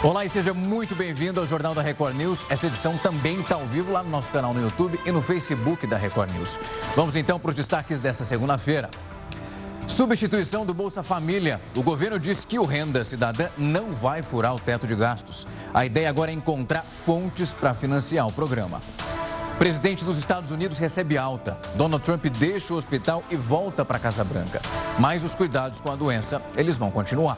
Olá e seja muito bem-vindo ao Jornal da Record News. Essa edição também está ao vivo lá no nosso canal no YouTube e no Facebook da Record News. Vamos então para os destaques desta segunda-feira. Substituição do Bolsa Família. O governo diz que o Renda Cidadã não vai furar o teto de gastos. A ideia agora é encontrar fontes para financiar o programa. Presidente dos Estados Unidos recebe alta. Donald Trump deixa o hospital e volta para a Casa Branca. Mas os cuidados com a doença, eles vão continuar.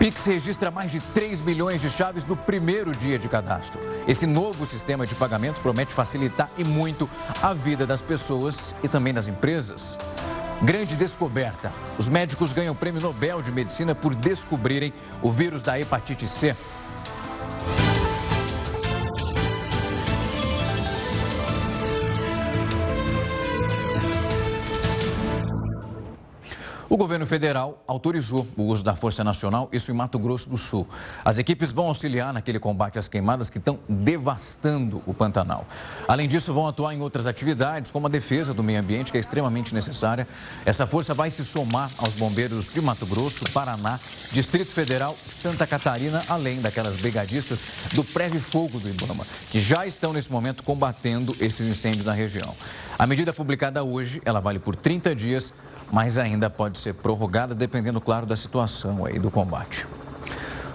Pix registra mais de 3 milhões de chaves no primeiro dia de cadastro. Esse novo sistema de pagamento promete facilitar e muito a vida das pessoas e também das empresas. Grande descoberta: os médicos ganham o Prêmio Nobel de Medicina por descobrirem o vírus da hepatite C. O governo federal autorizou o uso da Força Nacional, isso em Mato Grosso do Sul. As equipes vão auxiliar naquele combate às queimadas que estão devastando o Pantanal. Além disso, vão atuar em outras atividades, como a defesa do meio ambiente, que é extremamente necessária. Essa força vai se somar aos bombeiros de Mato Grosso, Paraná, Distrito Federal, Santa Catarina, além daquelas brigadistas do Preve Fogo do Ibama, que já estão nesse momento combatendo esses incêndios na região. A medida publicada hoje, ela vale por 30 dias mas ainda pode ser prorrogada dependendo, claro, da situação aí do combate.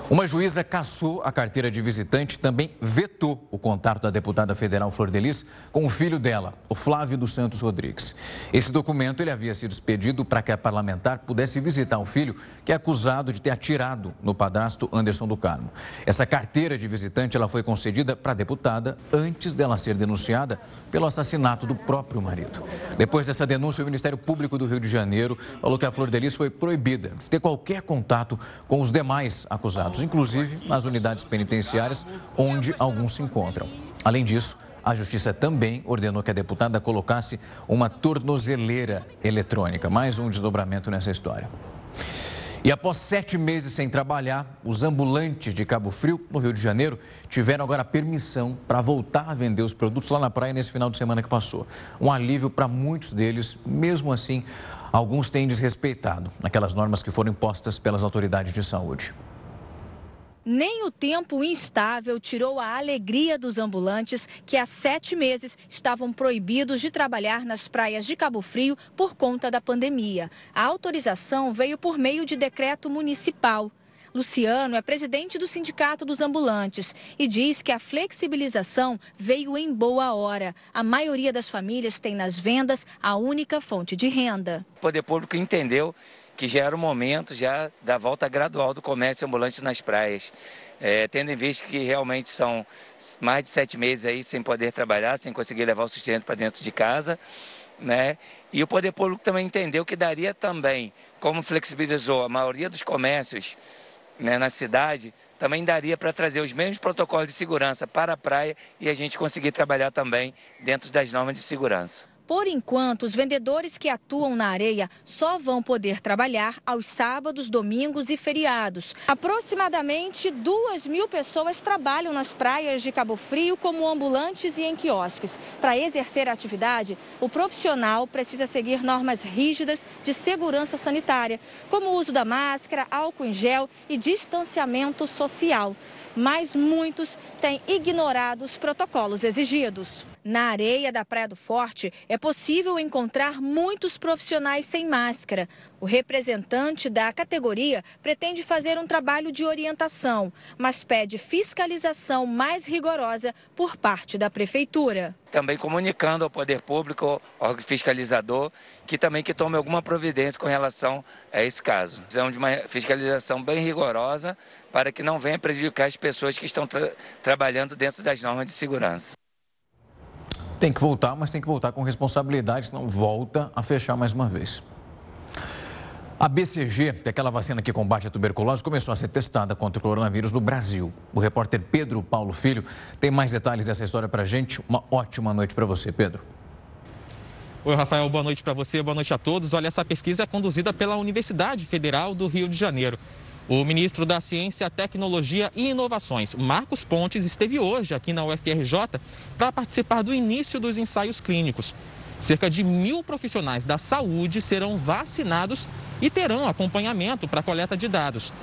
Uma juíza cassou a carteira de visitante e também vetou o contato da deputada federal Flor Delis com o filho dela, o Flávio dos Santos Rodrigues. Esse documento ele havia sido expedido para que a parlamentar pudesse visitar o filho, que é acusado de ter atirado no padrasto Anderson do Carmo. Essa carteira de visitante ela foi concedida para a deputada antes dela ser denunciada pelo assassinato do próprio marido. Depois dessa denúncia, o Ministério Público do Rio de Janeiro falou que a Flor Delis foi proibida de ter qualquer contato com os demais acusados inclusive nas unidades penitenciárias onde alguns se encontram. Além disso, a Justiça também ordenou que a deputada colocasse uma tornozeleira eletrônica. Mais um desdobramento nessa história. E após sete meses sem trabalhar, os ambulantes de Cabo Frio, no Rio de Janeiro, tiveram agora permissão para voltar a vender os produtos lá na praia nesse final de semana que passou. Um alívio para muitos deles, mesmo assim, alguns têm desrespeitado aquelas normas que foram impostas pelas autoridades de saúde. Nem o tempo instável tirou a alegria dos ambulantes que há sete meses estavam proibidos de trabalhar nas praias de Cabo Frio por conta da pandemia. A autorização veio por meio de decreto municipal. Luciano é presidente do Sindicato dos Ambulantes e diz que a flexibilização veio em boa hora. A maioria das famílias tem nas vendas a única fonte de renda. O poder público entendeu que já era o momento já da volta gradual do comércio ambulante nas praias. É, tendo em vista que realmente são mais de sete meses aí sem poder trabalhar, sem conseguir levar o sustento para dentro de casa, né? E o poder público também entendeu que daria também, como flexibilizou a maioria dos comércios né, na cidade, também daria para trazer os mesmos protocolos de segurança para a praia e a gente conseguir trabalhar também dentro das normas de segurança. Por enquanto, os vendedores que atuam na areia só vão poder trabalhar aos sábados, domingos e feriados. Aproximadamente duas mil pessoas trabalham nas praias de Cabo Frio como ambulantes e em quiosques. Para exercer a atividade, o profissional precisa seguir normas rígidas de segurança sanitária, como o uso da máscara, álcool em gel e distanciamento social. Mas muitos têm ignorado os protocolos exigidos. Na areia da Praia do Forte é possível encontrar muitos profissionais sem máscara. O representante da categoria pretende fazer um trabalho de orientação, mas pede fiscalização mais rigorosa por parte da prefeitura. Também comunicando ao poder público, ao fiscalizador, que também que tome alguma providência com relação a esse caso. Precisamos de uma fiscalização bem rigorosa para que não venha prejudicar as pessoas que estão tra trabalhando dentro das normas de segurança. Tem que voltar, mas tem que voltar com responsabilidade, senão volta a fechar mais uma vez. A BCG, que é aquela vacina que combate a tuberculose, começou a ser testada contra o coronavírus no Brasil. O repórter Pedro Paulo Filho tem mais detalhes dessa história para gente. Uma ótima noite para você, Pedro. Oi, Rafael, boa noite para você, boa noite a todos. Olha, essa pesquisa é conduzida pela Universidade Federal do Rio de Janeiro. O ministro da Ciência, Tecnologia e Inovações, Marcos Pontes, esteve hoje aqui na UFRJ para participar do início dos ensaios clínicos. Cerca de mil profissionais da saúde serão vacinados e terão acompanhamento para coleta de dados.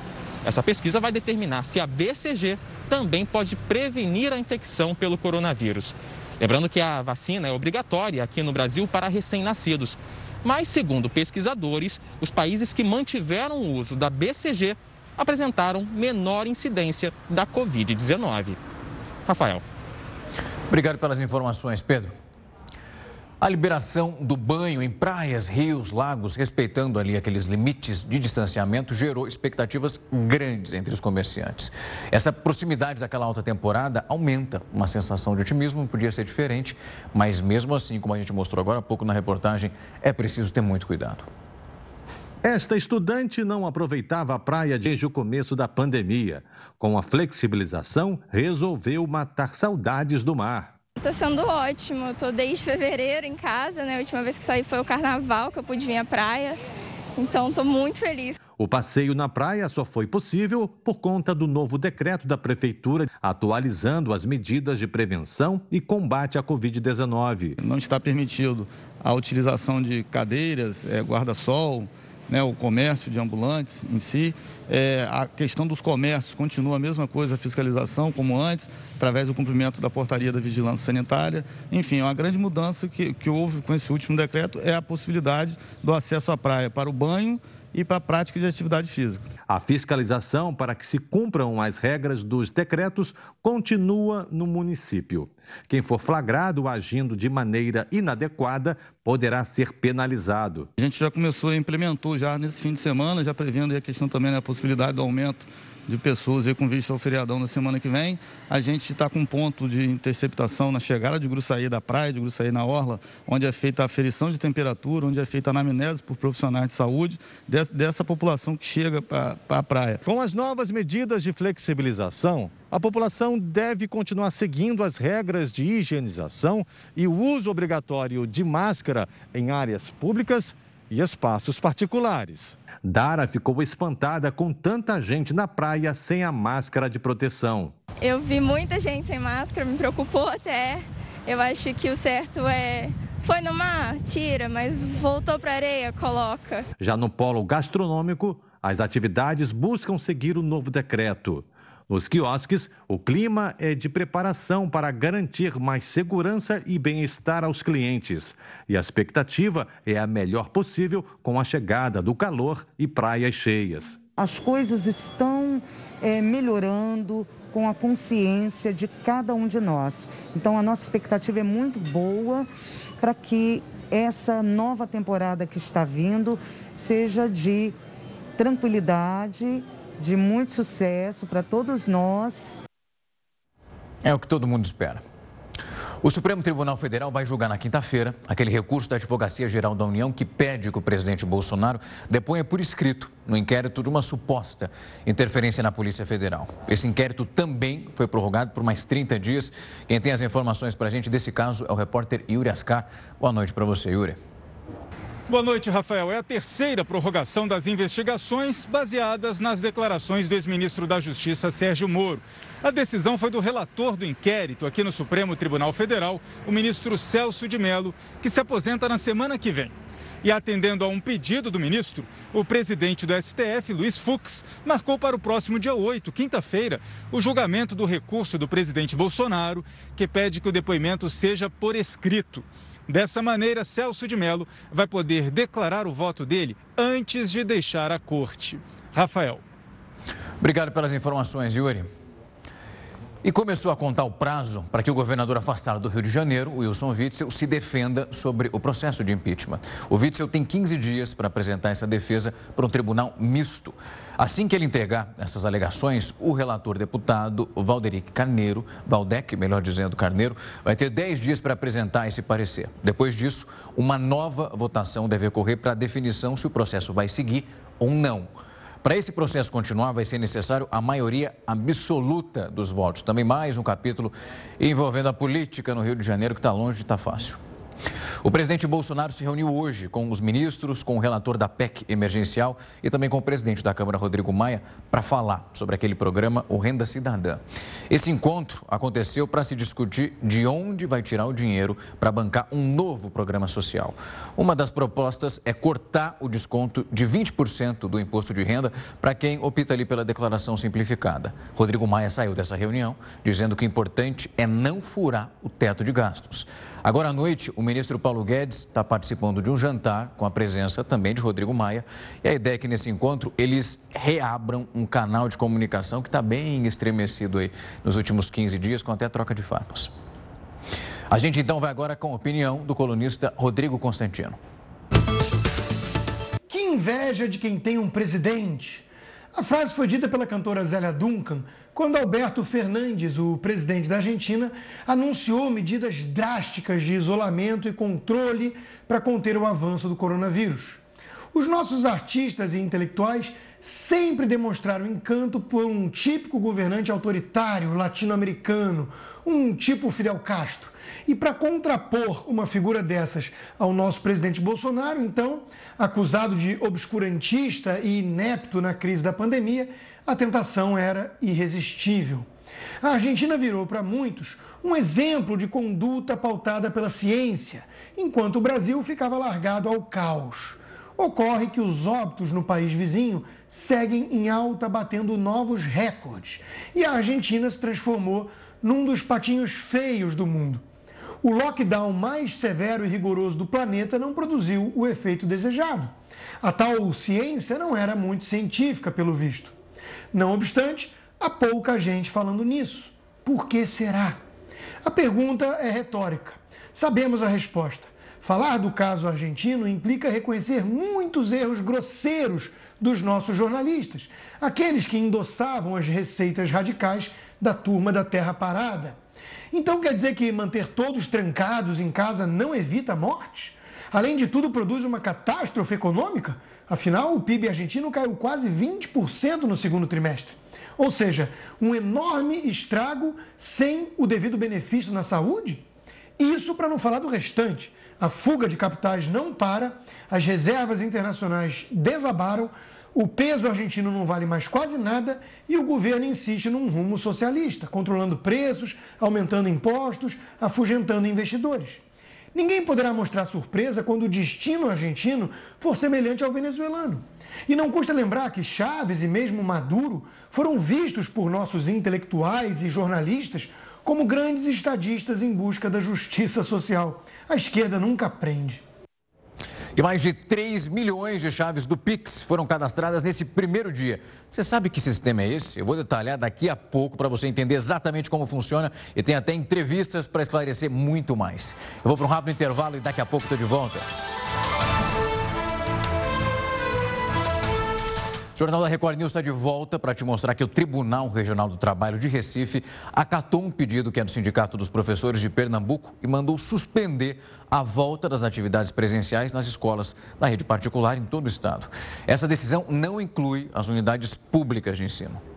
Essa pesquisa vai determinar se a BCG também pode prevenir a infecção pelo coronavírus. Lembrando que a vacina é obrigatória aqui no Brasil para recém-nascidos. Mas, segundo pesquisadores, os países que mantiveram o uso da BCG apresentaram menor incidência da Covid-19. Rafael. Obrigado pelas informações, Pedro. A liberação do banho em praias, rios, lagos, respeitando ali aqueles limites de distanciamento, gerou expectativas grandes entre os comerciantes. Essa proximidade daquela alta temporada aumenta uma sensação de otimismo, podia ser diferente, mas mesmo assim, como a gente mostrou agora há pouco na reportagem, é preciso ter muito cuidado. Esta estudante não aproveitava a praia desde o começo da pandemia. Com a flexibilização, resolveu matar saudades do mar. Está sendo ótimo. Tô desde fevereiro em casa, né? A última vez que saí foi o carnaval, que eu pude vir à praia. Então, estou muito feliz. O passeio na praia só foi possível por conta do novo decreto da Prefeitura atualizando as medidas de prevenção e combate à Covid-19. Não está permitido a utilização de cadeiras, é, guarda-sol, né, o comércio de ambulantes em si. É, a questão dos comércios continua a mesma coisa, a fiscalização como antes, através do cumprimento da portaria da vigilância sanitária. Enfim, é uma grande mudança que, que houve com esse último decreto é a possibilidade do acesso à praia para o banho e para a prática de atividade física. A fiscalização para que se cumpram as regras dos decretos continua no município. Quem for flagrado agindo de maneira inadequada poderá ser penalizado. A gente já começou, implementou já nesse fim de semana, já prevendo a questão também da possibilidade do aumento de pessoas aí com vista ao feriadão na semana que vem. A gente está com um ponto de interceptação na chegada de Gruçaí da praia, de Gruçaí na Orla, onde é feita a aferição de temperatura, onde é feita a anamnese por profissionais de saúde dessa população que chega para a praia. Com as novas medidas de flexibilização, a população deve continuar seguindo as regras de higienização e o uso obrigatório de máscara em áreas públicas e espaços particulares. Dara ficou espantada com tanta gente na praia sem a máscara de proteção. Eu vi muita gente sem máscara, me preocupou até. Eu acho que o certo é foi no mar, tira, mas voltou para areia, coloca. Já no polo gastronômico, as atividades buscam seguir o novo decreto. Nos quiosques, o clima é de preparação para garantir mais segurança e bem-estar aos clientes. E a expectativa é a melhor possível com a chegada do calor e praias cheias. As coisas estão é, melhorando com a consciência de cada um de nós. Então, a nossa expectativa é muito boa para que essa nova temporada que está vindo seja de tranquilidade de muito sucesso para todos nós. É o que todo mundo espera. O Supremo Tribunal Federal vai julgar na quinta-feira aquele recurso da Advocacia Geral da União que pede que o presidente Bolsonaro deponha por escrito no inquérito de uma suposta interferência na Polícia Federal. Esse inquérito também foi prorrogado por mais 30 dias. Quem tem as informações para a gente desse caso é o repórter Yuri Ascar. Boa noite para você, Yuri. Boa noite, Rafael. É a terceira prorrogação das investigações baseadas nas declarações do ex-ministro da Justiça, Sérgio Moro. A decisão foi do relator do inquérito aqui no Supremo Tribunal Federal, o ministro Celso de Mello, que se aposenta na semana que vem. E atendendo a um pedido do ministro, o presidente do STF, Luiz Fux, marcou para o próximo dia 8, quinta-feira, o julgamento do recurso do presidente Bolsonaro, que pede que o depoimento seja por escrito. Dessa maneira, Celso de Mello vai poder declarar o voto dele antes de deixar a corte. Rafael. Obrigado pelas informações, Yuri. E começou a contar o prazo para que o governador afastado do Rio de Janeiro, Wilson Witzel, se defenda sobre o processo de impeachment. O Witzel tem 15 dias para apresentar essa defesa para um tribunal misto. Assim que ele entregar essas alegações, o relator deputado Valderic Carneiro, Valdec, melhor dizendo, Carneiro, vai ter 10 dias para apresentar esse parecer. Depois disso, uma nova votação deve ocorrer para a definição se o processo vai seguir ou não. Para esse processo continuar, vai ser necessário a maioria absoluta dos votos. Também mais um capítulo envolvendo a política no Rio de Janeiro, que está longe de estar tá fácil. O presidente Bolsonaro se reuniu hoje com os ministros, com o relator da PEC emergencial e também com o presidente da Câmara, Rodrigo Maia, para falar sobre aquele programa, o Renda Cidadã. Esse encontro aconteceu para se discutir de onde vai tirar o dinheiro para bancar um novo programa social. Uma das propostas é cortar o desconto de 20% do imposto de renda para quem opta ali pela declaração simplificada. Rodrigo Maia saiu dessa reunião dizendo que o importante é não furar o teto de gastos. Agora à noite, o ministro Paulo Guedes está participando de um jantar com a presença também de Rodrigo Maia. E a ideia é que nesse encontro eles reabram um canal de comunicação que está bem estremecido aí nos últimos 15 dias, com até troca de farpas. A gente então vai agora com a opinião do colunista Rodrigo Constantino. Que inveja de quem tem um presidente. A frase foi dita pela cantora Zélia Duncan quando Alberto Fernandes, o presidente da Argentina, anunciou medidas drásticas de isolamento e controle para conter o avanço do coronavírus. Os nossos artistas e intelectuais sempre demonstraram encanto por um típico governante autoritário latino-americano, um tipo Fidel Castro. E para contrapor uma figura dessas ao nosso presidente Bolsonaro, então, acusado de obscurantista e inepto na crise da pandemia, a tentação era irresistível. A Argentina virou para muitos um exemplo de conduta pautada pela ciência, enquanto o Brasil ficava largado ao caos. Ocorre que os óbitos no país vizinho seguem em alta, batendo novos recordes, e a Argentina se transformou num dos patinhos feios do mundo. O lockdown mais severo e rigoroso do planeta não produziu o efeito desejado. A tal ciência não era muito científica, pelo visto. Não obstante, há pouca gente falando nisso. Por que será? A pergunta é retórica. Sabemos a resposta. Falar do caso argentino implica reconhecer muitos erros grosseiros dos nossos jornalistas, aqueles que endossavam as receitas radicais da turma da Terra Parada. Então quer dizer que manter todos trancados em casa não evita a morte? Além de tudo, produz uma catástrofe econômica? Afinal, o PIB argentino caiu quase 20% no segundo trimestre. Ou seja, um enorme estrago sem o devido benefício na saúde? Isso para não falar do restante. A fuga de capitais não para, as reservas internacionais desabaram, o peso argentino não vale mais quase nada e o governo insiste num rumo socialista, controlando preços, aumentando impostos, afugentando investidores. Ninguém poderá mostrar surpresa quando o destino argentino for semelhante ao venezuelano. E não custa lembrar que Chaves e mesmo Maduro foram vistos por nossos intelectuais e jornalistas como grandes estadistas em busca da justiça social. A esquerda nunca aprende. E mais de 3 milhões de chaves do Pix foram cadastradas nesse primeiro dia. Você sabe que sistema é esse? Eu vou detalhar daqui a pouco para você entender exatamente como funciona e tem até entrevistas para esclarecer muito mais. Eu vou para um rápido intervalo e daqui a pouco estou de volta. O Jornal da Record News está de volta para te mostrar que o Tribunal Regional do Trabalho de Recife acatou um pedido que é do Sindicato dos Professores de Pernambuco e mandou suspender a volta das atividades presenciais nas escolas da rede particular em todo o estado. Essa decisão não inclui as unidades públicas de ensino.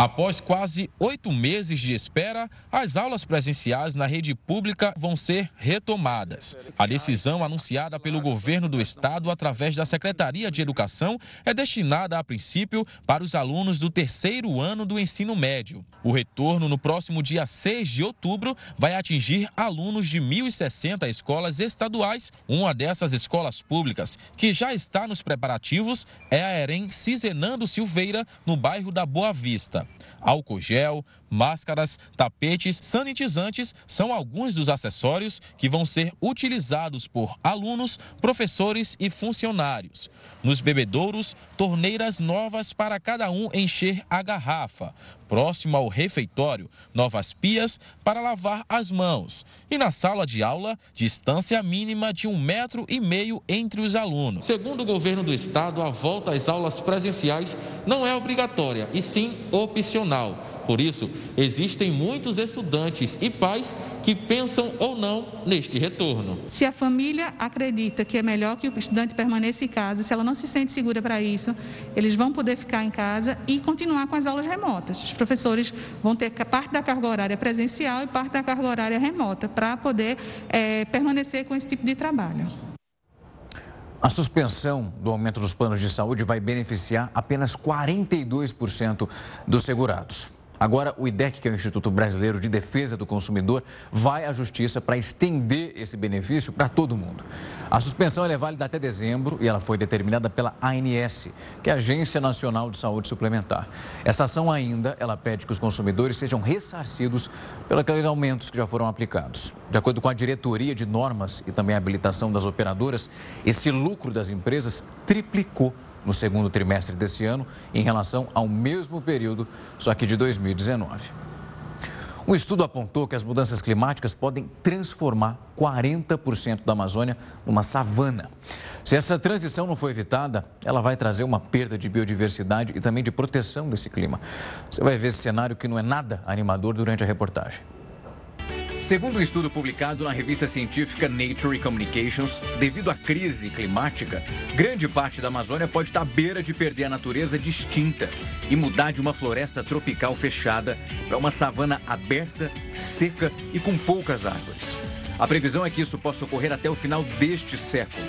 Após quase oito meses de espera, as aulas presenciais na rede pública vão ser retomadas. A decisão anunciada pelo governo do estado através da Secretaria de Educação é destinada, a princípio, para os alunos do terceiro ano do ensino médio. O retorno, no próximo dia 6 de outubro, vai atingir alunos de 1.060 escolas estaduais. Uma dessas escolas públicas, que já está nos preparativos, é a EREM Cizenando Silveira, no bairro da Boa Vista. Álcool gel, máscaras, tapetes, sanitizantes são alguns dos acessórios que vão ser utilizados por alunos, professores e funcionários. Nos bebedouros, torneiras novas para cada um encher a garrafa. Próximo ao refeitório, novas pias para lavar as mãos. E na sala de aula, distância mínima de um metro e meio entre os alunos. Segundo o governo do estado, a volta às aulas presenciais não é obrigatória, e sim opcional Por isso, existem muitos estudantes e pais que pensam ou não neste retorno. Se a família acredita que é melhor que o estudante permaneça em casa, se ela não se sente segura para isso, eles vão poder ficar em casa e continuar com as aulas remotas. Os professores vão ter parte da carga horária presencial e parte da carga horária remota para poder é, permanecer com esse tipo de trabalho. A suspensão do aumento dos planos de saúde vai beneficiar apenas 42% dos segurados. Agora, o IDEC, que é o Instituto Brasileiro de Defesa do Consumidor, vai à justiça para estender esse benefício para todo mundo. A suspensão é válida até dezembro e ela foi determinada pela ANS, que é a Agência Nacional de Saúde Suplementar. Essa ação ainda, ela pede que os consumidores sejam ressarcidos pelos aumentos que já foram aplicados. De acordo com a diretoria de normas e também a habilitação das operadoras, esse lucro das empresas triplicou no segundo trimestre desse ano em relação ao mesmo período, só que de 2019. Um estudo apontou que as mudanças climáticas podem transformar 40% da Amazônia numa savana. Se essa transição não for evitada, ela vai trazer uma perda de biodiversidade e também de proteção desse clima. Você vai ver esse cenário que não é nada animador durante a reportagem. Segundo um estudo publicado na revista científica Nature Communications, devido à crise climática, grande parte da Amazônia pode estar à beira de perder a natureza distinta e mudar de uma floresta tropical fechada para uma savana aberta, seca e com poucas árvores. A previsão é que isso possa ocorrer até o final deste século.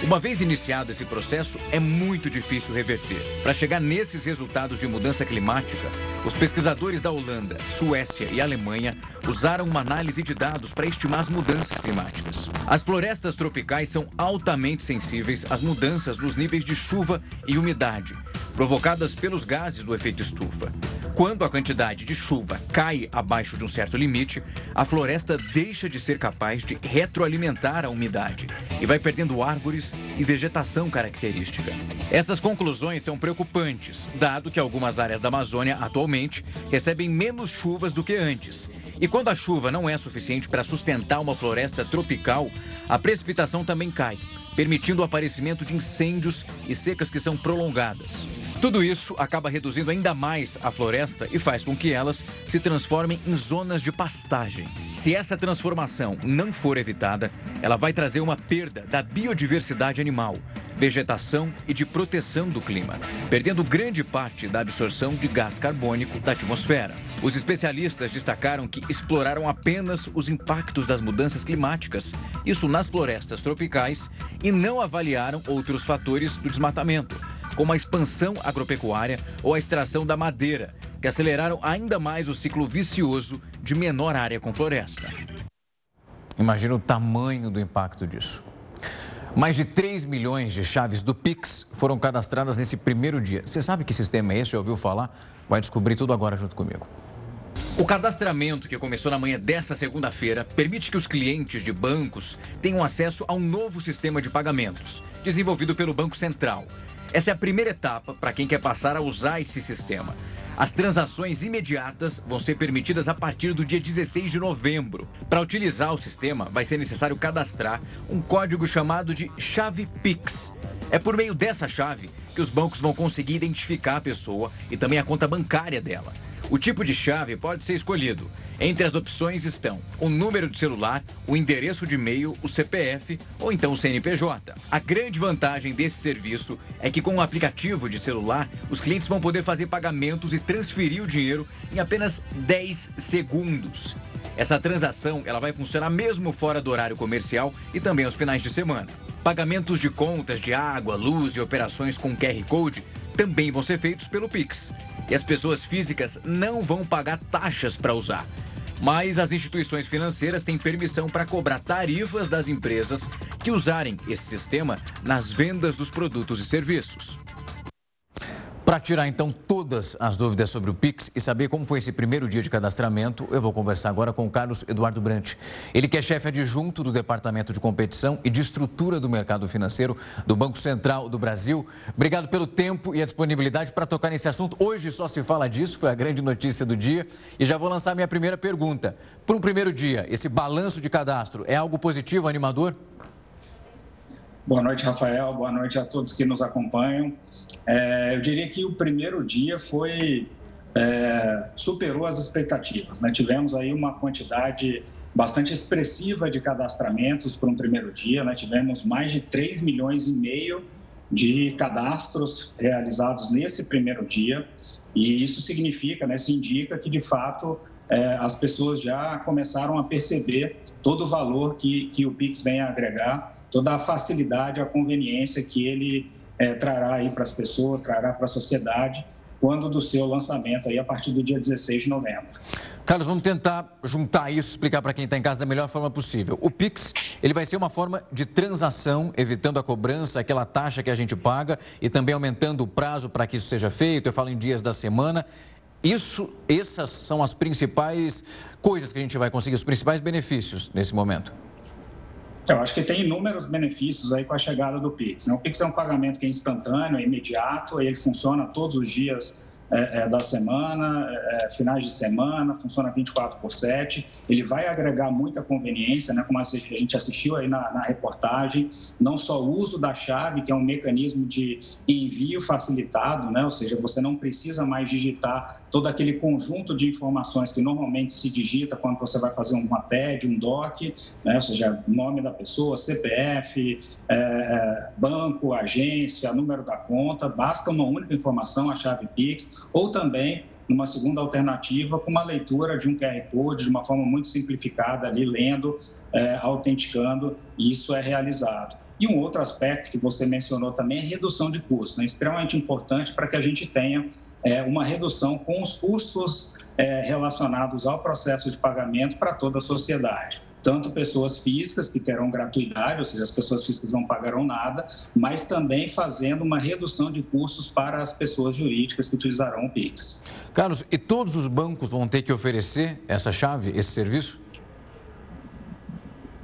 Uma vez iniciado esse processo, é muito difícil reverter. Para chegar nesses resultados de mudança climática, os pesquisadores da Holanda, Suécia e Alemanha usaram uma análise de dados para estimar as mudanças climáticas. As florestas tropicais são altamente sensíveis às mudanças nos níveis de chuva e umidade, provocadas pelos gases do efeito estufa. Quando a quantidade de chuva cai abaixo de um certo limite, a floresta deixa de ser capaz de retroalimentar a umidade e vai perdendo árvores e vegetação característica. Essas conclusões são preocupantes, dado que algumas áreas da Amazônia atualmente recebem menos chuvas do que antes. E quando a chuva não é suficiente para sustentar uma floresta tropical, a precipitação também cai, permitindo o aparecimento de incêndios e secas que são prolongadas. Tudo isso acaba reduzindo ainda mais a floresta e faz com que elas se transformem em zonas de pastagem. Se essa transformação não for evitada, ela vai trazer uma perda da biodiversidade animal, vegetação e de proteção do clima, perdendo grande parte da absorção de gás carbônico da atmosfera. Os especialistas destacaram que exploraram apenas os impactos das mudanças climáticas, isso nas florestas tropicais, e não avaliaram outros fatores do desmatamento como a expansão agropecuária ou a extração da madeira, que aceleraram ainda mais o ciclo vicioso de menor área com floresta. Imagina o tamanho do impacto disso. Mais de 3 milhões de chaves do Pix foram cadastradas nesse primeiro dia. Você sabe que sistema é esse? Já ouviu falar? Vai descobrir tudo agora junto comigo. O cadastramento, que começou na manhã desta segunda-feira, permite que os clientes de bancos tenham acesso a um novo sistema de pagamentos, desenvolvido pelo Banco Central. Essa é a primeira etapa para quem quer passar a usar esse sistema. As transações imediatas vão ser permitidas a partir do dia 16 de novembro. Para utilizar o sistema, vai ser necessário cadastrar um código chamado de chave Pix. É por meio dessa chave que os bancos vão conseguir identificar a pessoa e também a conta bancária dela. O tipo de chave pode ser escolhido. Entre as opções estão o número de celular, o endereço de e-mail, o CPF ou então o CNPJ. A grande vantagem desse serviço é que com o aplicativo de celular, os clientes vão poder fazer pagamentos e transferir o dinheiro em apenas 10 segundos. Essa transação ela vai funcionar mesmo fora do horário comercial e também aos finais de semana. Pagamentos de contas de água, luz e operações com QR Code também vão ser feitos pelo Pix. E as pessoas físicas não vão pagar taxas para usar. Mas as instituições financeiras têm permissão para cobrar tarifas das empresas que usarem esse sistema nas vendas dos produtos e serviços. Para tirar então todas as dúvidas sobre o Pix e saber como foi esse primeiro dia de cadastramento, eu vou conversar agora com o Carlos Eduardo Brant. Ele que é chefe adjunto do Departamento de Competição e de Estrutura do Mercado Financeiro do Banco Central do Brasil. Obrigado pelo tempo e a disponibilidade para tocar nesse assunto. Hoje só se fala disso, foi a grande notícia do dia. E já vou lançar minha primeira pergunta. Para um primeiro dia, esse balanço de cadastro é algo positivo, animador? Boa noite, Rafael. Boa noite a todos que nos acompanham. É, eu diria que o primeiro dia foi é, superou as expectativas. Né? Tivemos aí uma quantidade bastante expressiva de cadastramentos para um primeiro dia, né? tivemos mais de 3 milhões e meio de cadastros realizados nesse primeiro dia, e isso significa, né, isso indica que, de fato, é, as pessoas já começaram a perceber todo o valor que, que o Pix vem a agregar, toda a facilidade, a conveniência que ele é, trará aí para as pessoas, trará para a sociedade, quando do seu lançamento aí a partir do dia 16 de novembro. Carlos, vamos tentar juntar isso, explicar para quem está em casa da melhor forma possível. O Pix, ele vai ser uma forma de transação, evitando a cobrança, aquela taxa que a gente paga e também aumentando o prazo para que isso seja feito. Eu falo em dias da semana. Isso, essas são as principais coisas que a gente vai conseguir, os principais benefícios nesse momento. Eu acho que tem inúmeros benefícios aí com a chegada do Pix. Né? O Pix é um pagamento que é instantâneo, é imediato, ele funciona todos os dias é, é, da semana, é, é finais de semana, funciona 24 por 7. Ele vai agregar muita conveniência, né, como a gente assistiu aí na, na, reportagem, não só o uso da chave, que é um mecanismo de envio facilitado, né, ou seja, você não precisa mais digitar todo aquele conjunto de informações que normalmente se digita quando você vai fazer uma TED, um DOC, né, ou seja, nome da pessoa, CPF, é, é, banco, agência, número da conta, basta uma única informação, a chave Pix ou também numa segunda alternativa com uma leitura de um QR Code de uma forma muito simplificada ali, lendo, é, autenticando, e isso é realizado. E um outro aspecto que você mencionou também é redução de custos, né? extremamente importante para que a gente tenha é, uma redução com os custos é, relacionados ao processo de pagamento para toda a sociedade tanto pessoas físicas que terão gratuidade, ou seja, as pessoas físicas não pagarão nada, mas também fazendo uma redução de custos para as pessoas jurídicas que utilizarão o Pix. Carlos, e todos os bancos vão ter que oferecer essa chave, esse serviço?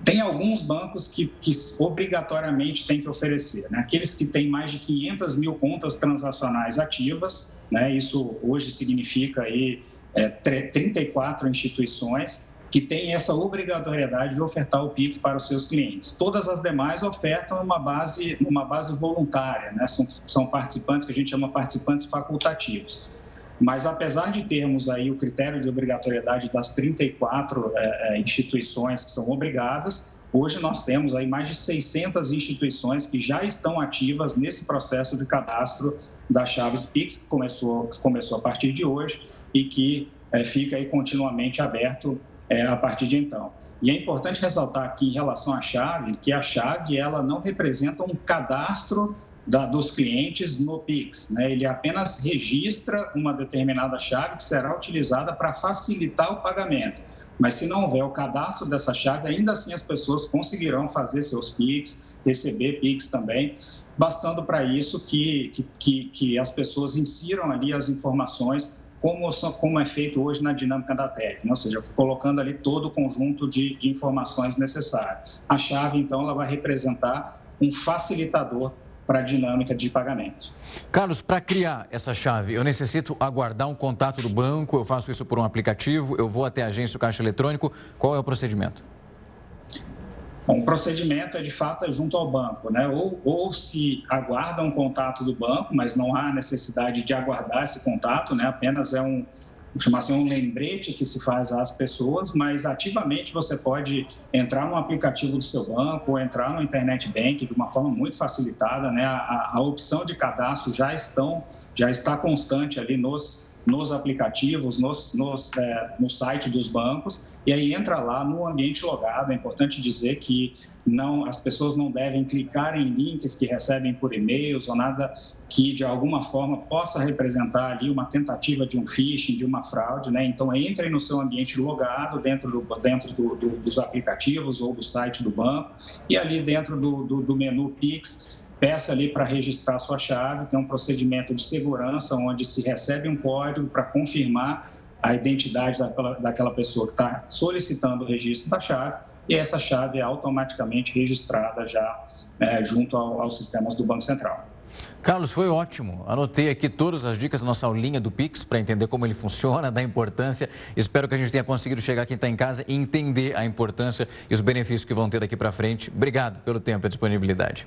Tem alguns bancos que, que obrigatoriamente têm que oferecer, né? aqueles que têm mais de 500 mil contas transacionais ativas, né? isso hoje significa aí, é, 34 instituições, que tem essa obrigatoriedade de ofertar o Pix para os seus clientes. Todas as demais ofertam uma base, uma base voluntária, né? são, são participantes que a gente chama participantes facultativos. Mas apesar de termos aí o critério de obrigatoriedade das 34 é, é, instituições que são obrigadas, hoje nós temos aí mais de 600 instituições que já estão ativas nesse processo de cadastro das chaves Pix, que começou, que começou a partir de hoje e que é, fica aí continuamente aberto é, a partir de então. E é importante ressaltar aqui em relação à chave, que a chave ela não representa um cadastro da, dos clientes no Pix. Né? Ele apenas registra uma determinada chave que será utilizada para facilitar o pagamento. Mas se não houver o cadastro dessa chave, ainda assim as pessoas conseguirão fazer seus PIX, receber PIX também, bastando para isso que, que, que as pessoas insiram ali as informações como, como é feito hoje na dinâmica da TED, né? ou seja, colocando ali todo o conjunto de, de informações necessárias. A chave, então, ela vai representar um facilitador para a dinâmica de pagamento. Carlos, para criar essa chave, eu necessito aguardar um contato do banco, eu faço isso por um aplicativo, eu vou até a agência o caixa eletrônico, qual é o procedimento? Então, o procedimento é de fato é junto ao banco, né? Ou, ou se aguarda um contato do banco, mas não há necessidade de aguardar esse contato, né? Apenas é um, chamar assim, um lembrete que se faz às pessoas, mas ativamente você pode entrar no aplicativo do seu banco ou entrar no internet bank de uma forma muito facilitada, né? A, a opção de cadastro já estão, já está constante ali nos nos aplicativos, nos, nos, é, no site dos bancos, e aí entra lá no ambiente logado. É importante dizer que não, as pessoas não devem clicar em links que recebem por e-mails ou nada que de alguma forma possa representar ali uma tentativa de um phishing, de uma fraude, né? Então entrem no seu ambiente logado dentro, do, dentro do, do, dos aplicativos ou do site do banco e ali dentro do, menu Pix peça ali para registrar sua chave, é um procedimento de segurança onde se recebe um código para confirmar a identidade daquela, daquela pessoa que está solicitando o registro da chave e essa chave é automaticamente registrada já é, junto ao, aos sistemas do Banco Central. Carlos, foi ótimo. Anotei aqui todas as dicas da nossa aulinha do Pix para entender como ele funciona, da importância. Espero que a gente tenha conseguido chegar quem está em casa e entender a importância e os benefícios que vão ter daqui para frente. Obrigado pelo tempo e disponibilidade.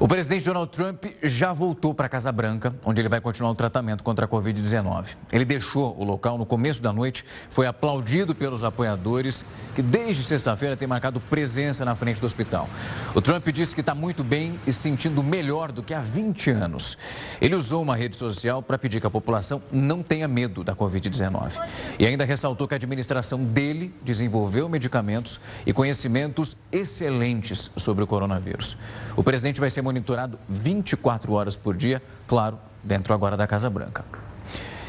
O presidente Donald Trump já voltou para a Casa Branca, onde ele vai continuar o tratamento contra a Covid-19. Ele deixou o local no começo da noite, foi aplaudido pelos apoiadores, que desde sexta-feira têm marcado presença na frente do hospital. O Trump disse que está muito bem e se sentindo melhor do que há 20 anos. Ele usou uma rede social para pedir que a população não tenha medo da Covid-19. E ainda ressaltou que a administração dele desenvolveu medicamentos e conhecimentos excelentes sobre o coronavírus. O presidente vai ser monitorado 24 horas por dia, claro, dentro agora da Casa Branca.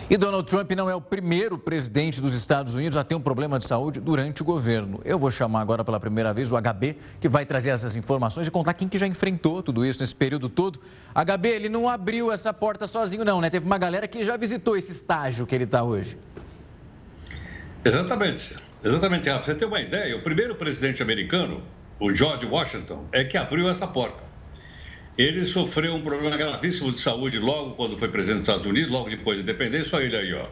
E Donald Trump não é o primeiro presidente dos Estados Unidos a ter um problema de saúde durante o governo. Eu vou chamar agora pela primeira vez o HB, que vai trazer essas informações e contar quem que já enfrentou tudo isso nesse período todo. HB, ele não abriu essa porta sozinho não, né? Teve uma galera que já visitou esse estágio que ele está hoje. Exatamente. Exatamente, Rafa. Você tem uma ideia? O primeiro presidente americano, o George Washington, é que abriu essa porta. Ele sofreu um problema gravíssimo de saúde logo quando foi presidente dos Estados Unidos, logo depois da independência. Olha ele aí, ó.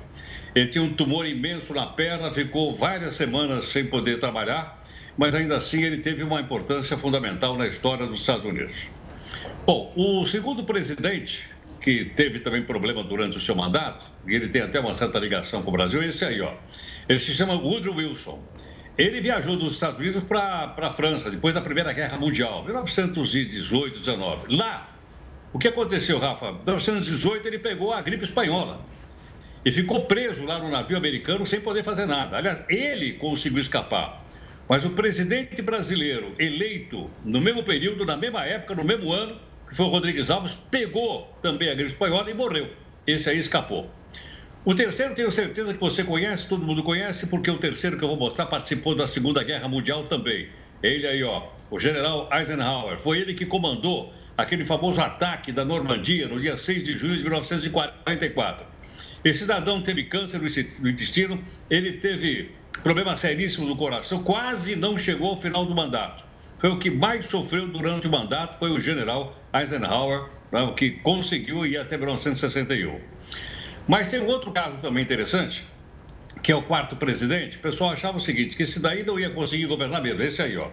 Ele tinha um tumor imenso na perna, ficou várias semanas sem poder trabalhar, mas ainda assim ele teve uma importância fundamental na história dos Estados Unidos. Bom, o segundo presidente, que teve também problema durante o seu mandato, e ele tem até uma certa ligação com o Brasil, é esse aí, ó. Ele se chama Woodrow Wilson. Ele viajou dos Estados Unidos para a França, depois da Primeira Guerra Mundial, 1918, 19. Lá, o que aconteceu, Rafa? Em 1918 ele pegou a gripe espanhola e ficou preso lá no navio americano sem poder fazer nada. Aliás, ele conseguiu escapar. Mas o presidente brasileiro eleito no mesmo período, na mesma época, no mesmo ano, que foi o Rodrigues Alves, pegou também a gripe espanhola e morreu. Esse aí escapou. O terceiro, tenho certeza que você conhece, todo mundo conhece, porque o terceiro que eu vou mostrar participou da Segunda Guerra Mundial também. Ele aí, ó, o general Eisenhower. Foi ele que comandou aquele famoso ataque da Normandia no dia 6 de junho de 1944. Esse cidadão teve câncer no intestino, ele teve problema seríssimo no coração, quase não chegou ao final do mandato. Foi o que mais sofreu durante o mandato, foi o general Eisenhower, né, que conseguiu ir até 1961. Mas tem um outro caso também interessante, que é o quarto presidente. O pessoal achava o seguinte, que esse daí não ia conseguir governar mesmo. Esse aí, ó.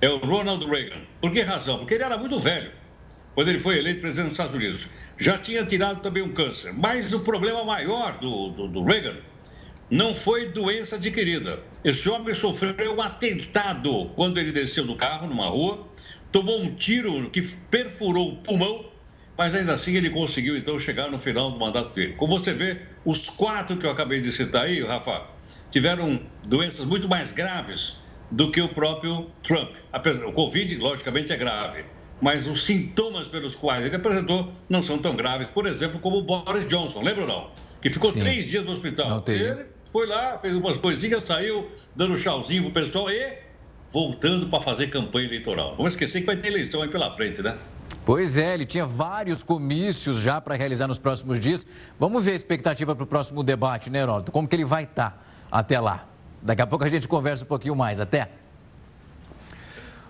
É o Ronald Reagan. Por que razão? Porque ele era muito velho quando ele foi eleito presidente dos Estados Unidos. Já tinha tirado também um câncer. Mas o problema maior do, do, do Reagan não foi doença adquirida. Esse homem sofreu um atentado quando ele desceu do carro numa rua, tomou um tiro que perfurou o pulmão mas ainda assim ele conseguiu então chegar no final do mandato dele. Como você vê, os quatro que eu acabei de citar aí, Rafa, tiveram doenças muito mais graves do que o próprio Trump. O Covid, logicamente, é grave, mas os sintomas pelos quais ele apresentou não são tão graves, por exemplo, como o Boris Johnson, lembra ou não? Que ficou Sim. três dias no hospital. Ele foi lá, fez umas coisinhas, saiu dando chauzinho pro pessoal e voltando para fazer campanha eleitoral. Vamos esquecer que vai ter eleição aí pela frente, né? Pois é, ele tinha vários comícios já para realizar nos próximos dias. Vamos ver a expectativa para o próximo debate, né, Heródoto? Como que ele vai estar tá até lá? Daqui a pouco a gente conversa um pouquinho mais. Até!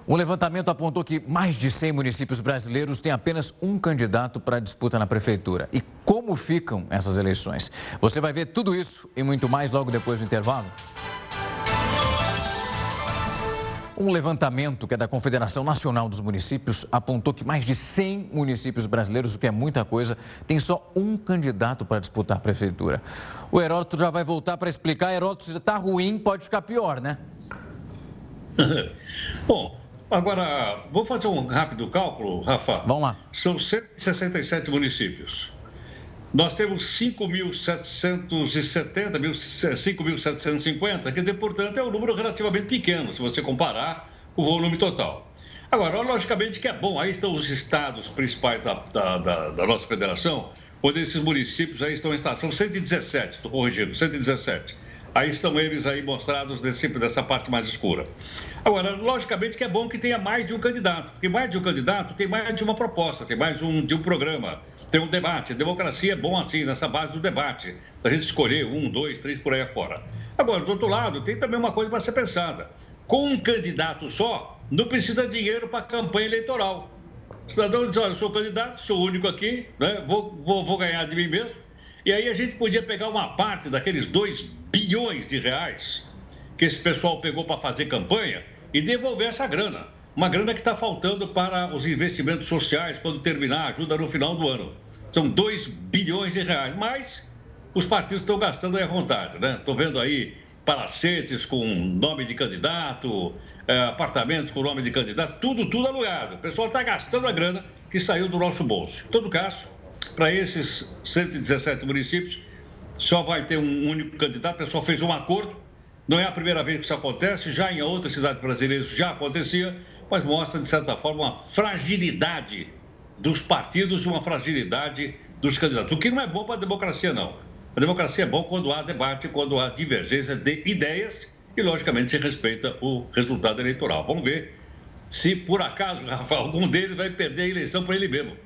Um levantamento apontou que mais de 100 municípios brasileiros têm apenas um candidato para a disputa na prefeitura. E como ficam essas eleições? Você vai ver tudo isso e muito mais logo depois do intervalo. Um levantamento que é da Confederação Nacional dos Municípios apontou que mais de 100 municípios brasileiros, o que é muita coisa, tem só um candidato para disputar a prefeitura. O Heródoto já vai voltar para explicar. Heródoto, se está ruim, pode ficar pior, né? Bom, agora, vou fazer um rápido cálculo, Rafa. Vamos lá. São 167 municípios. Nós temos 5.770, 5.750, quer dizer, portanto, é um número relativamente pequeno, se você comparar com o volume total. Agora, logicamente que é bom, aí estão os estados principais da, da, da, da nossa federação, onde esses municípios aí estão em estação 117, estou corrigindo, 117. Aí estão eles aí mostrados nesse, nessa parte mais escura. Agora, logicamente que é bom que tenha mais de um candidato, porque mais de um candidato tem mais de uma proposta, tem mais um, de um programa ter um debate. A democracia é bom assim, nessa base do debate, da gente escolher um, dois, três por aí afora. Agora, do outro lado, tem também uma coisa para ser pensada. Com um candidato só, não precisa dinheiro para campanha eleitoral. O cidadão diz, olha, eu sou candidato, sou o único aqui, né? vou, vou, vou ganhar de mim mesmo. E aí a gente podia pegar uma parte daqueles 2 bilhões de reais que esse pessoal pegou para fazer campanha e devolver essa grana uma grana que está faltando para os investimentos sociais quando terminar a ajuda no final do ano. São 2 bilhões de reais, mas os partidos estão gastando à vontade, né? Estou vendo aí palacetes com nome de candidato, é, apartamentos com nome de candidato, tudo, tudo alugado. O pessoal está gastando a grana que saiu do nosso bolso. Em todo caso, para esses 117 municípios, só vai ter um único candidato, o pessoal fez um acordo. Não é a primeira vez que isso acontece, já em outras cidades brasileiras já acontecia, mas mostra, de certa forma, uma fragilidade dos partidos e uma fragilidade dos candidatos. O que não é bom para a democracia, não. A democracia é bom quando há debate, quando há divergência de ideias e, logicamente, se respeita o resultado eleitoral. Vamos ver se, por acaso, Rafa, algum deles vai perder a eleição para ele mesmo.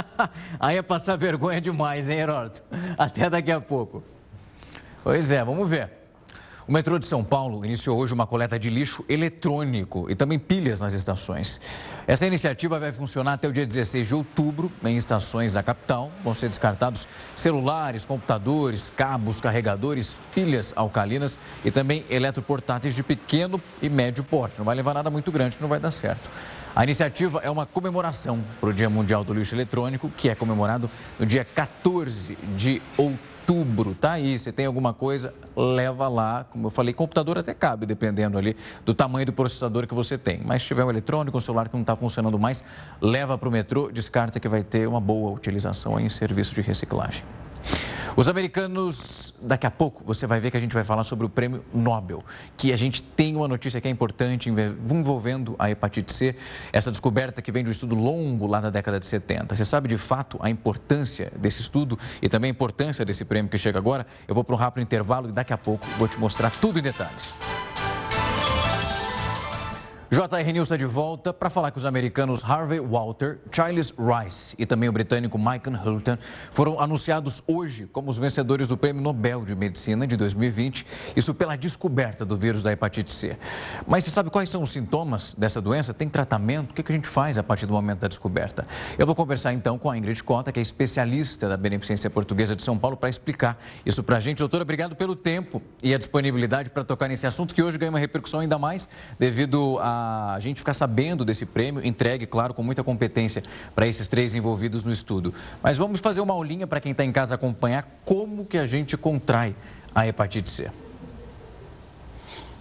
Aí é passar vergonha demais, hein, Heródoto? Até daqui a pouco. Pois é, vamos ver. O metrô de São Paulo iniciou hoje uma coleta de lixo eletrônico e também pilhas nas estações. Essa iniciativa vai funcionar até o dia 16 de outubro em estações da capital. Vão ser descartados celulares, computadores, cabos, carregadores, pilhas alcalinas e também eletroportáteis de pequeno e médio porte. Não vai levar nada muito grande que não vai dar certo. A iniciativa é uma comemoração para o Dia Mundial do Lixo Eletrônico, que é comemorado no dia 14 de outubro outubro. Tá aí, você tem alguma coisa, leva lá. Como eu falei, computador até cabe, dependendo ali do tamanho do processador que você tem. Mas se tiver um eletrônico, um celular que não está funcionando mais, leva para o metrô, descarta que vai ter uma boa utilização em serviço de reciclagem. Os americanos, daqui a pouco você vai ver que a gente vai falar sobre o prêmio Nobel, que a gente tem uma notícia que é importante envolvendo a hepatite C, essa descoberta que vem de um estudo longo lá da década de 70. Você sabe de fato a importância desse estudo e também a importância desse prêmio que chega agora? Eu vou para um rápido intervalo e daqui a pouco vou te mostrar tudo em detalhes. JR News está de volta para falar que os americanos Harvey Walter, Charles Rice e também o britânico Michael Hilton foram anunciados hoje como os vencedores do Prêmio Nobel de Medicina de 2020, isso pela descoberta do vírus da hepatite C. Mas você sabe quais são os sintomas dessa doença? Tem tratamento? O que a gente faz a partir do momento da descoberta? Eu vou conversar então com a Ingrid Cota, que é especialista da Beneficência Portuguesa de São Paulo, para explicar isso para a gente. Doutora, obrigado pelo tempo e a disponibilidade para tocar nesse assunto que hoje ganha uma repercussão ainda mais devido a a gente ficar sabendo desse prêmio, entregue, claro, com muita competência para esses três envolvidos no estudo. Mas vamos fazer uma aulinha para quem está em casa acompanhar como que a gente contrai a hepatite C.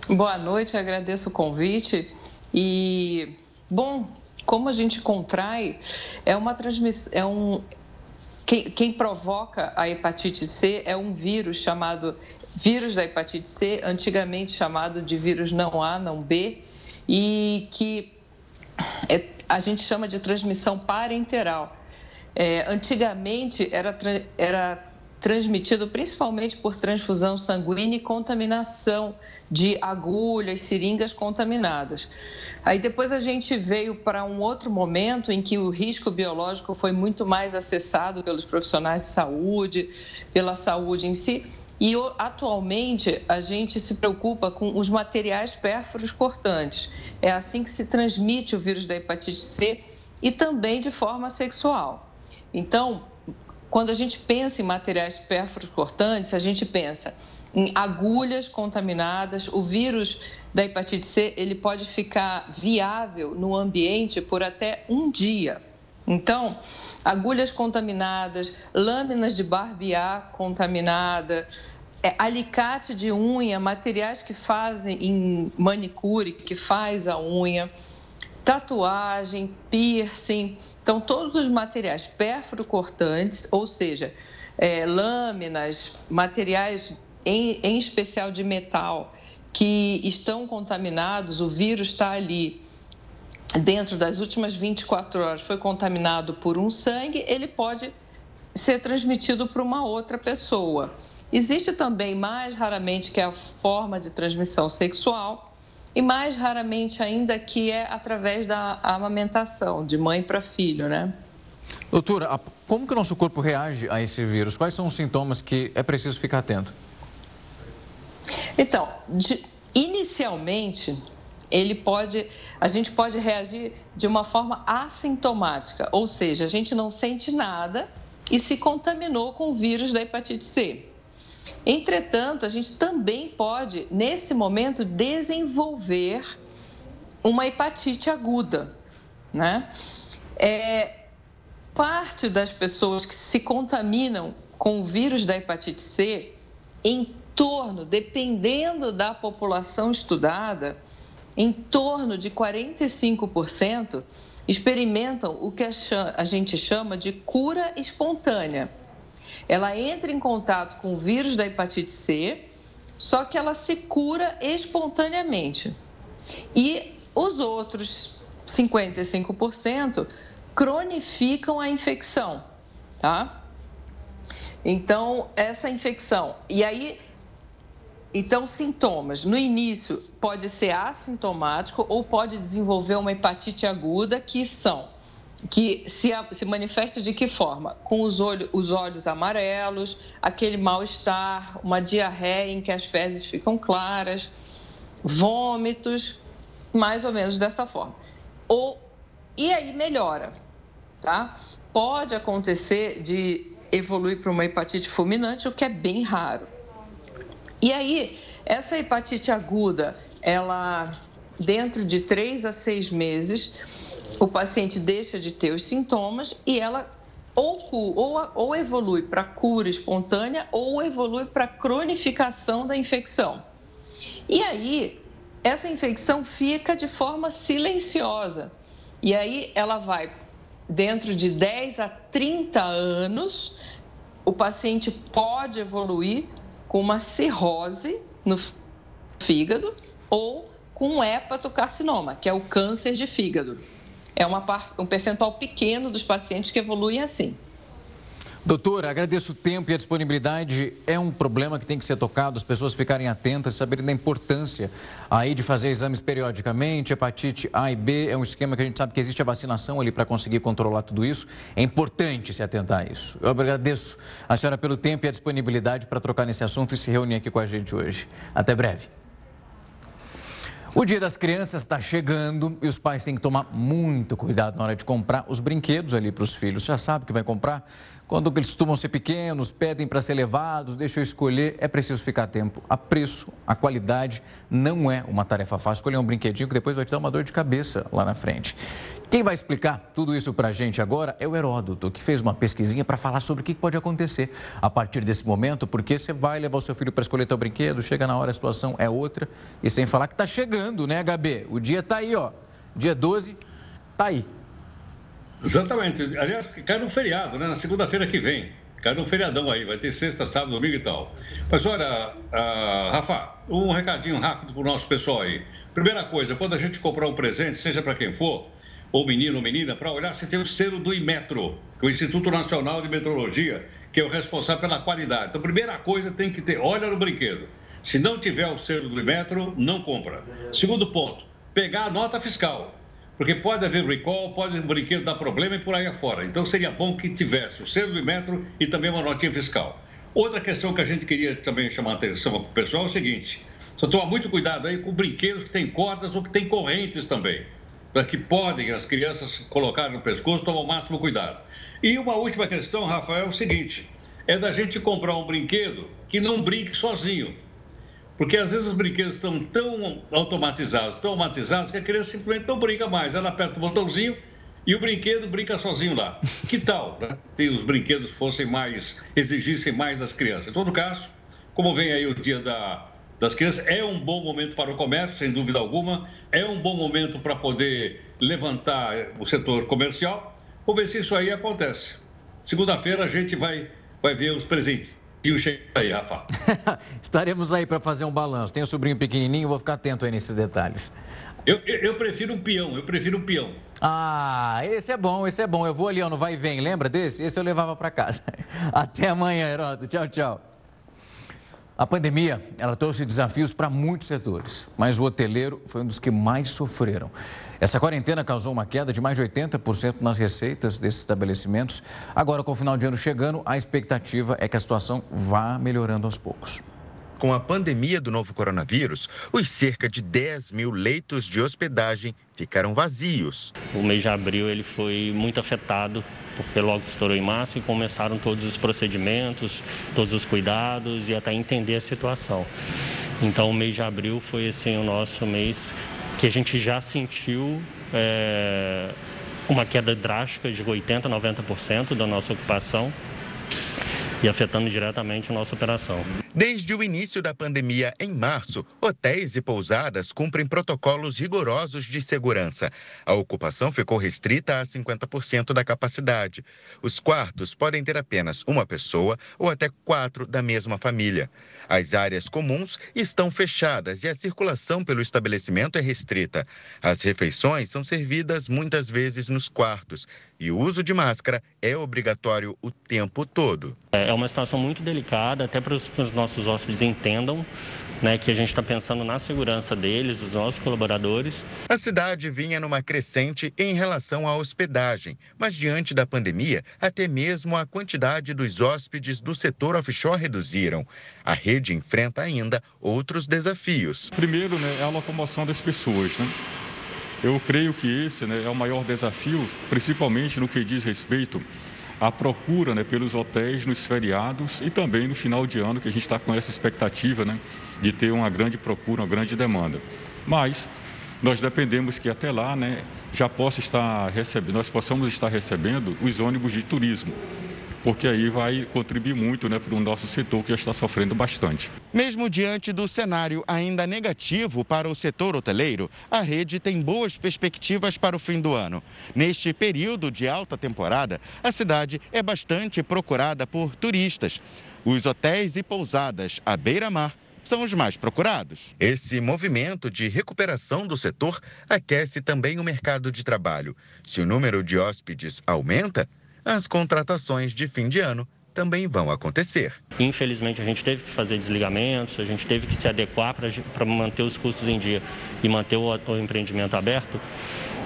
Boa noite, agradeço o convite. E, bom, como a gente contrai, é uma transmissão, é um, quem, quem, provoca a hepatite C é um vírus chamado vírus da hepatite C, antigamente chamado de vírus não A, não B, e que é, a gente chama de transmissão parenteral. É, antigamente era, era transmitido principalmente por transfusão sanguínea e contaminação de agulhas, seringas contaminadas. Aí depois a gente veio para um outro momento em que o risco biológico foi muito mais acessado pelos profissionais de saúde, pela saúde em si, e atualmente a gente se preocupa com os materiais pérforos cortantes. É assim que se transmite o vírus da hepatite C e também de forma sexual. Então, quando a gente pensa em materiais pérforos cortantes, a gente pensa em agulhas contaminadas. O vírus da hepatite C ele pode ficar viável no ambiente por até um dia. Então, agulhas contaminadas, lâminas de barbear contaminada, é, alicate de unha, materiais que fazem em manicure, que faz a unha, tatuagem, piercing. Então, todos os materiais pérfuro-cortantes, ou seja, é, lâminas, materiais em, em especial de metal, que estão contaminados, o vírus está ali dentro das últimas 24 horas foi contaminado por um sangue, ele pode ser transmitido para uma outra pessoa. Existe também, mais raramente, que é a forma de transmissão sexual, e mais raramente ainda que é através da amamentação, de mãe para filho, né? Doutora, como que o nosso corpo reage a esse vírus? Quais são os sintomas que é preciso ficar atento? Então, de, inicialmente, ele pode, a gente pode reagir de uma forma assintomática, ou seja, a gente não sente nada e se contaminou com o vírus da hepatite C. Entretanto, a gente também pode, nesse momento, desenvolver uma hepatite aguda, né? É, parte das pessoas que se contaminam com o vírus da hepatite C, em torno, dependendo da população estudada, em torno de 45% experimentam o que a gente chama de cura espontânea. Ela entra em contato com o vírus da hepatite C, só que ela se cura espontaneamente. E os outros 55% cronificam a infecção, tá? Então, essa infecção. E aí, então, sintomas. No início, pode ser assintomático ou pode desenvolver uma hepatite aguda, que são que se, se manifesta de que forma? Com os, olho, os olhos amarelos, aquele mal-estar, uma diarreia em que as fezes ficam claras, vômitos, mais ou menos dessa forma. Ou, e aí melhora, tá? Pode acontecer de evoluir para uma hepatite fulminante, o que é bem raro. E aí, essa hepatite aguda, ela dentro de três a seis meses, o paciente deixa de ter os sintomas e ela ou, ou, ou evolui para cura espontânea ou evolui para cronificação da infecção. E aí, essa infecção fica de forma silenciosa. E aí ela vai dentro de 10 a 30 anos, o paciente pode evoluir com uma cirrose no fígado ou com um hepatocarcinoma, que é o câncer de fígado. É uma, um percentual pequeno dos pacientes que evoluem assim. Doutora, agradeço o tempo e a disponibilidade. É um problema que tem que ser tocado, as pessoas ficarem atentas, saberem da importância aí de fazer exames periodicamente. Hepatite A e B é um esquema que a gente sabe que existe a vacinação ali para conseguir controlar tudo isso. É importante se atentar a isso. Eu agradeço a senhora pelo tempo e a disponibilidade para trocar nesse assunto e se reunir aqui com a gente hoje. Até breve. O Dia das Crianças está chegando e os pais têm que tomar muito cuidado na hora de comprar os brinquedos ali para os filhos. Já sabe que vai comprar? Quando eles costumam ser pequenos, pedem para ser levados, deixa eu escolher, é preciso ficar tempo. A preço, a qualidade não é uma tarefa fácil. Escolher um brinquedinho que depois vai te dar uma dor de cabeça lá na frente. Quem vai explicar tudo isso para a gente agora é o Heródoto, que fez uma pesquisinha para falar sobre o que pode acontecer a partir desse momento, porque você vai levar o seu filho para escolher teu brinquedo, chega na hora a situação é outra, e sem falar que está chegando, né, HB? O dia está aí, ó. Dia 12, tá aí. Exatamente. Aliás, cai no feriado, né? Na segunda-feira que vem. Cai no feriadão aí, vai ter sexta, sábado, domingo e tal. Mas olha, uh, Rafa, um recadinho rápido para o nosso pessoal aí. Primeira coisa, quando a gente comprar um presente, seja para quem for, ou menino ou menina, para olhar se tem o selo do Imetro, que é o Instituto Nacional de Metrologia, que é o responsável pela qualidade. Então, primeira coisa tem que ter, olha no brinquedo. Se não tiver o selo do Imetro, não compra. Segundo ponto, pegar a nota fiscal porque pode haver recall, pode o brinquedo dar problema e por aí afora. Então seria bom que tivesse o selo do metro e também uma notinha fiscal. Outra questão que a gente queria também chamar a atenção para o pessoal é o seguinte: só tomar muito cuidado aí com brinquedos que têm cordas ou que têm correntes também, para que podem as crianças colocarem no pescoço, tomar o máximo cuidado. E uma última questão, Rafael, é o seguinte: é da gente comprar um brinquedo que não brinque sozinho. Porque às vezes os brinquedos estão tão automatizados, tão automatizados, que a criança simplesmente não brinca mais. Ela aperta o botãozinho e o brinquedo brinca sozinho lá. Que tal né? se os brinquedos fossem mais, exigissem mais das crianças? Em todo caso, como vem aí o dia da, das crianças, é um bom momento para o comércio, sem dúvida alguma, é um bom momento para poder levantar o setor comercial. Vamos ver se isso aí acontece. Segunda-feira a gente vai, vai ver os presentes e chega aí, Rafa. Estaremos aí para fazer um balanço. Tem um sobrinho pequenininho, vou ficar atento aí nesses detalhes. Eu, eu, eu, prefiro um peão, eu prefiro um peão. Ah, esse é bom, esse é bom. Eu vou ali, ó, no vai e vem, lembra desse? Esse eu levava para casa. Até amanhã, Heródoto. Tchau, tchau. A pandemia, ela trouxe desafios para muitos setores, mas o hoteleiro foi um dos que mais sofreram. Essa quarentena causou uma queda de mais de 80% nas receitas desses estabelecimentos. Agora, com o final de ano chegando, a expectativa é que a situação vá melhorando aos poucos. Com a pandemia do novo coronavírus, os cerca de 10 mil leitos de hospedagem ficaram vazios. O mês de abril ele foi muito afetado porque logo estourou em massa e começaram todos os procedimentos, todos os cuidados e até entender a situação. Então, o mês de abril foi assim o nosso mês porque a gente já sentiu é, uma queda drástica de 80%, 90% da nossa ocupação e afetando diretamente nossa operação. Desde o início da pandemia, em março, hotéis e pousadas cumprem protocolos rigorosos de segurança. A ocupação ficou restrita a 50% da capacidade. Os quartos podem ter apenas uma pessoa ou até quatro da mesma família. As áreas comuns estão fechadas e a circulação pelo estabelecimento é restrita. As refeições são servidas muitas vezes nos quartos e o uso de máscara é obrigatório o tempo todo. É uma situação muito delicada, até para os nossos hóspedes entendam né, que a gente está pensando na segurança deles, dos nossos colaboradores. A cidade vinha numa crescente em relação à hospedagem, mas diante da pandemia, até mesmo a quantidade dos hóspedes do setor offshore reduziram. A rede enfrenta ainda outros desafios. Primeiro, né, é a locomoção das pessoas, né? Eu creio que esse né, é o maior desafio, principalmente no que diz respeito à procura né, pelos hotéis nos feriados e também no final de ano, que a gente está com essa expectativa né, de ter uma grande procura, uma grande demanda. Mas nós dependemos que até lá né, já possa estar recebendo, nós possamos estar recebendo os ônibus de turismo porque aí vai contribuir muito né, para o nosso setor que já está sofrendo bastante. Mesmo diante do cenário ainda negativo para o setor hoteleiro, a rede tem boas perspectivas para o fim do ano. Neste período de alta temporada, a cidade é bastante procurada por turistas. Os hotéis e pousadas à beira-mar são os mais procurados. Esse movimento de recuperação do setor aquece também o mercado de trabalho. Se o número de hóspedes aumenta, as contratações de fim de ano também vão acontecer. Infelizmente, a gente teve que fazer desligamentos, a gente teve que se adequar para manter os custos em dia e manter o, o empreendimento aberto.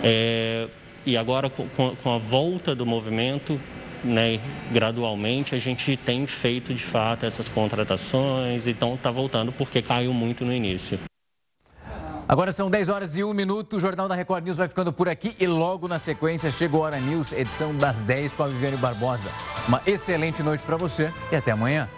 É, e agora, com, com, a volta do movimento, né, gradualmente, a gente tem feito de fato essas contratações, então está voltando porque caiu muito no início. Agora são 10 horas e 1 minuto. O Jornal da Record News vai ficando por aqui e logo na sequência chega o Hora News, edição das 10 com a Viviane Barbosa. Uma excelente noite para você e até amanhã.